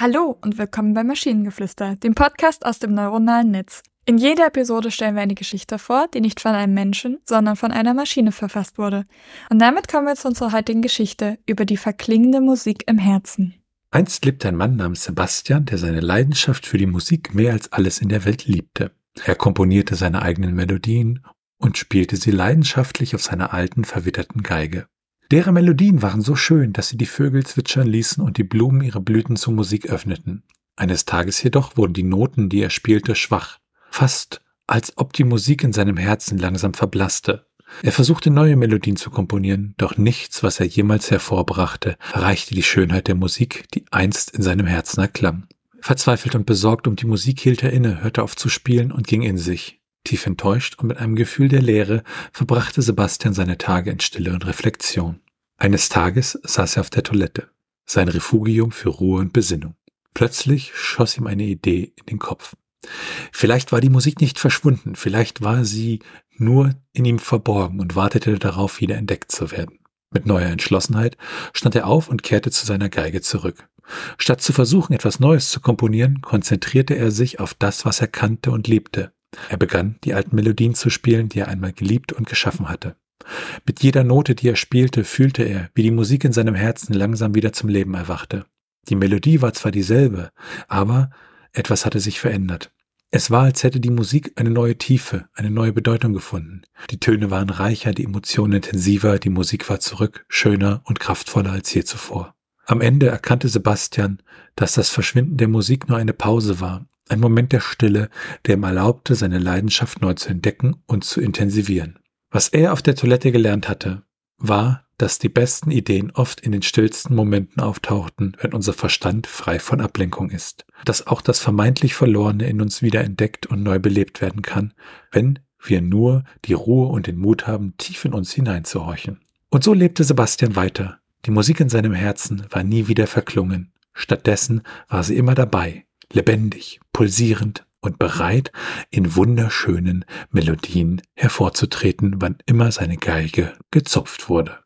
Hallo und willkommen bei Maschinengeflüster, dem Podcast aus dem neuronalen Netz. In jeder Episode stellen wir eine Geschichte vor, die nicht von einem Menschen, sondern von einer Maschine verfasst wurde. Und damit kommen wir zu unserer heutigen Geschichte über die verklingende Musik im Herzen. Einst lebte ein Mann namens Sebastian, der seine Leidenschaft für die Musik mehr als alles in der Welt liebte. Er komponierte seine eigenen Melodien und spielte sie leidenschaftlich auf seiner alten, verwitterten Geige. Deren Melodien waren so schön, dass sie die Vögel zwitschern ließen und die Blumen ihre Blüten zur Musik öffneten. Eines Tages jedoch wurden die Noten, die er spielte, schwach, fast als ob die Musik in seinem Herzen langsam verblasste. Er versuchte neue Melodien zu komponieren, doch nichts, was er jemals hervorbrachte, erreichte die Schönheit der Musik, die einst in seinem Herzen erklang. Verzweifelt und besorgt um die Musik hielt er inne, hörte auf zu spielen und ging in sich. Tief enttäuscht und mit einem Gefühl der Leere verbrachte Sebastian seine Tage in Stille und Reflexion. Eines Tages saß er auf der Toilette, sein Refugium für Ruhe und Besinnung. Plötzlich schoss ihm eine Idee in den Kopf. Vielleicht war die Musik nicht verschwunden, vielleicht war sie nur in ihm verborgen und wartete darauf, wieder entdeckt zu werden. Mit neuer Entschlossenheit stand er auf und kehrte zu seiner Geige zurück. Statt zu versuchen, etwas Neues zu komponieren, konzentrierte er sich auf das, was er kannte und liebte. Er begann, die alten Melodien zu spielen, die er einmal geliebt und geschaffen hatte. Mit jeder Note, die er spielte, fühlte er, wie die Musik in seinem Herzen langsam wieder zum Leben erwachte. Die Melodie war zwar dieselbe, aber etwas hatte sich verändert. Es war, als hätte die Musik eine neue Tiefe, eine neue Bedeutung gefunden. Die Töne waren reicher, die Emotionen intensiver, die Musik war zurück, schöner und kraftvoller als je zuvor. Am Ende erkannte Sebastian, dass das Verschwinden der Musik nur eine Pause war, ein Moment der Stille, der ihm erlaubte, seine Leidenschaft neu zu entdecken und zu intensivieren. Was er auf der Toilette gelernt hatte, war, dass die besten Ideen oft in den stillsten Momenten auftauchten, wenn unser Verstand frei von Ablenkung ist. Dass auch das vermeintlich Verlorene in uns wieder entdeckt und neu belebt werden kann, wenn wir nur die Ruhe und den Mut haben, tief in uns hineinzuhorchen. Und so lebte Sebastian weiter. Die Musik in seinem Herzen war nie wieder verklungen. Stattdessen war sie immer dabei, lebendig, pulsierend und bereit, in wunderschönen Melodien hervorzutreten, wann immer seine Geige gezupft wurde.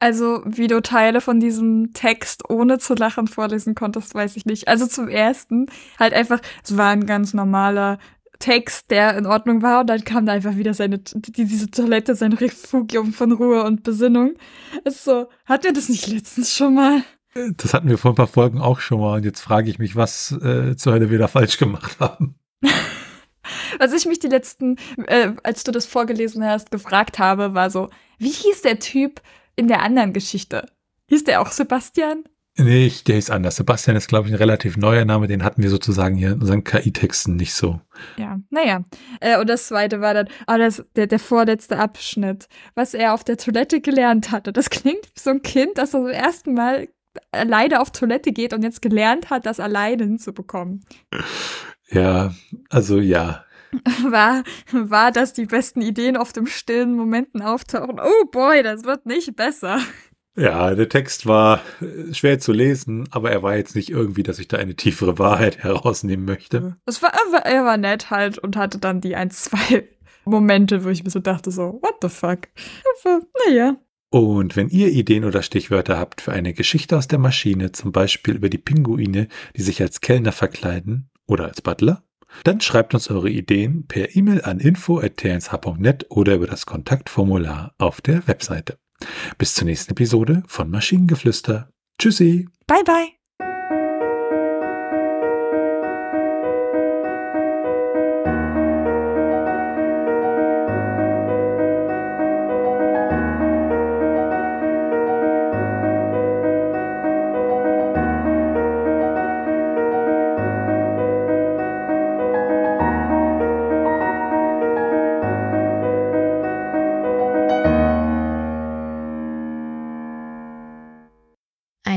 Also, wie du Teile von diesem Text ohne zu lachen vorlesen konntest, weiß ich nicht. Also zum ersten halt einfach, es war ein ganz normaler Text, der in Ordnung war, und dann kam da einfach wieder seine, diese Toilette, sein Refugium von Ruhe und Besinnung. Ist so, hat er das nicht letztens schon mal? Das hatten wir vor ein paar Folgen auch schon mal und jetzt frage ich mich, was äh, zur Hölle wir da falsch gemacht haben. was ich mich die letzten, äh, als du das vorgelesen hast, gefragt habe, war so, wie hieß der Typ in der anderen Geschichte? Hieß der auch Sebastian? Nee, der ist anders. Sebastian ist, glaube ich, ein relativ neuer Name, den hatten wir sozusagen hier in unseren KI-Texten nicht so. Ja, naja. Äh, und das zweite war dann, oh, das, der, der vorletzte Abschnitt, was er auf der Toilette gelernt hatte. Das klingt wie so ein Kind, das zum ersten Mal alleine auf Toilette geht und jetzt gelernt hat, das alleine hinzubekommen. Ja, also ja. War, war, dass die besten Ideen oft im stillen Momenten auftauchen. Oh boy, das wird nicht besser. Ja, der Text war äh, schwer zu lesen, aber er war jetzt nicht irgendwie, dass ich da eine tiefere Wahrheit herausnehmen möchte. Es war, er war nett halt und hatte dann die ein, zwei Momente, wo ich mir so dachte, so, what the fuck? Naja. Und wenn ihr Ideen oder Stichwörter habt für eine Geschichte aus der Maschine, zum Beispiel über die Pinguine, die sich als Kellner verkleiden oder als Butler, dann schreibt uns eure Ideen per E-Mail an info.tnsh.net oder über das Kontaktformular auf der Webseite. Bis zur nächsten Episode von Maschinengeflüster. Tschüssi. Bye bye.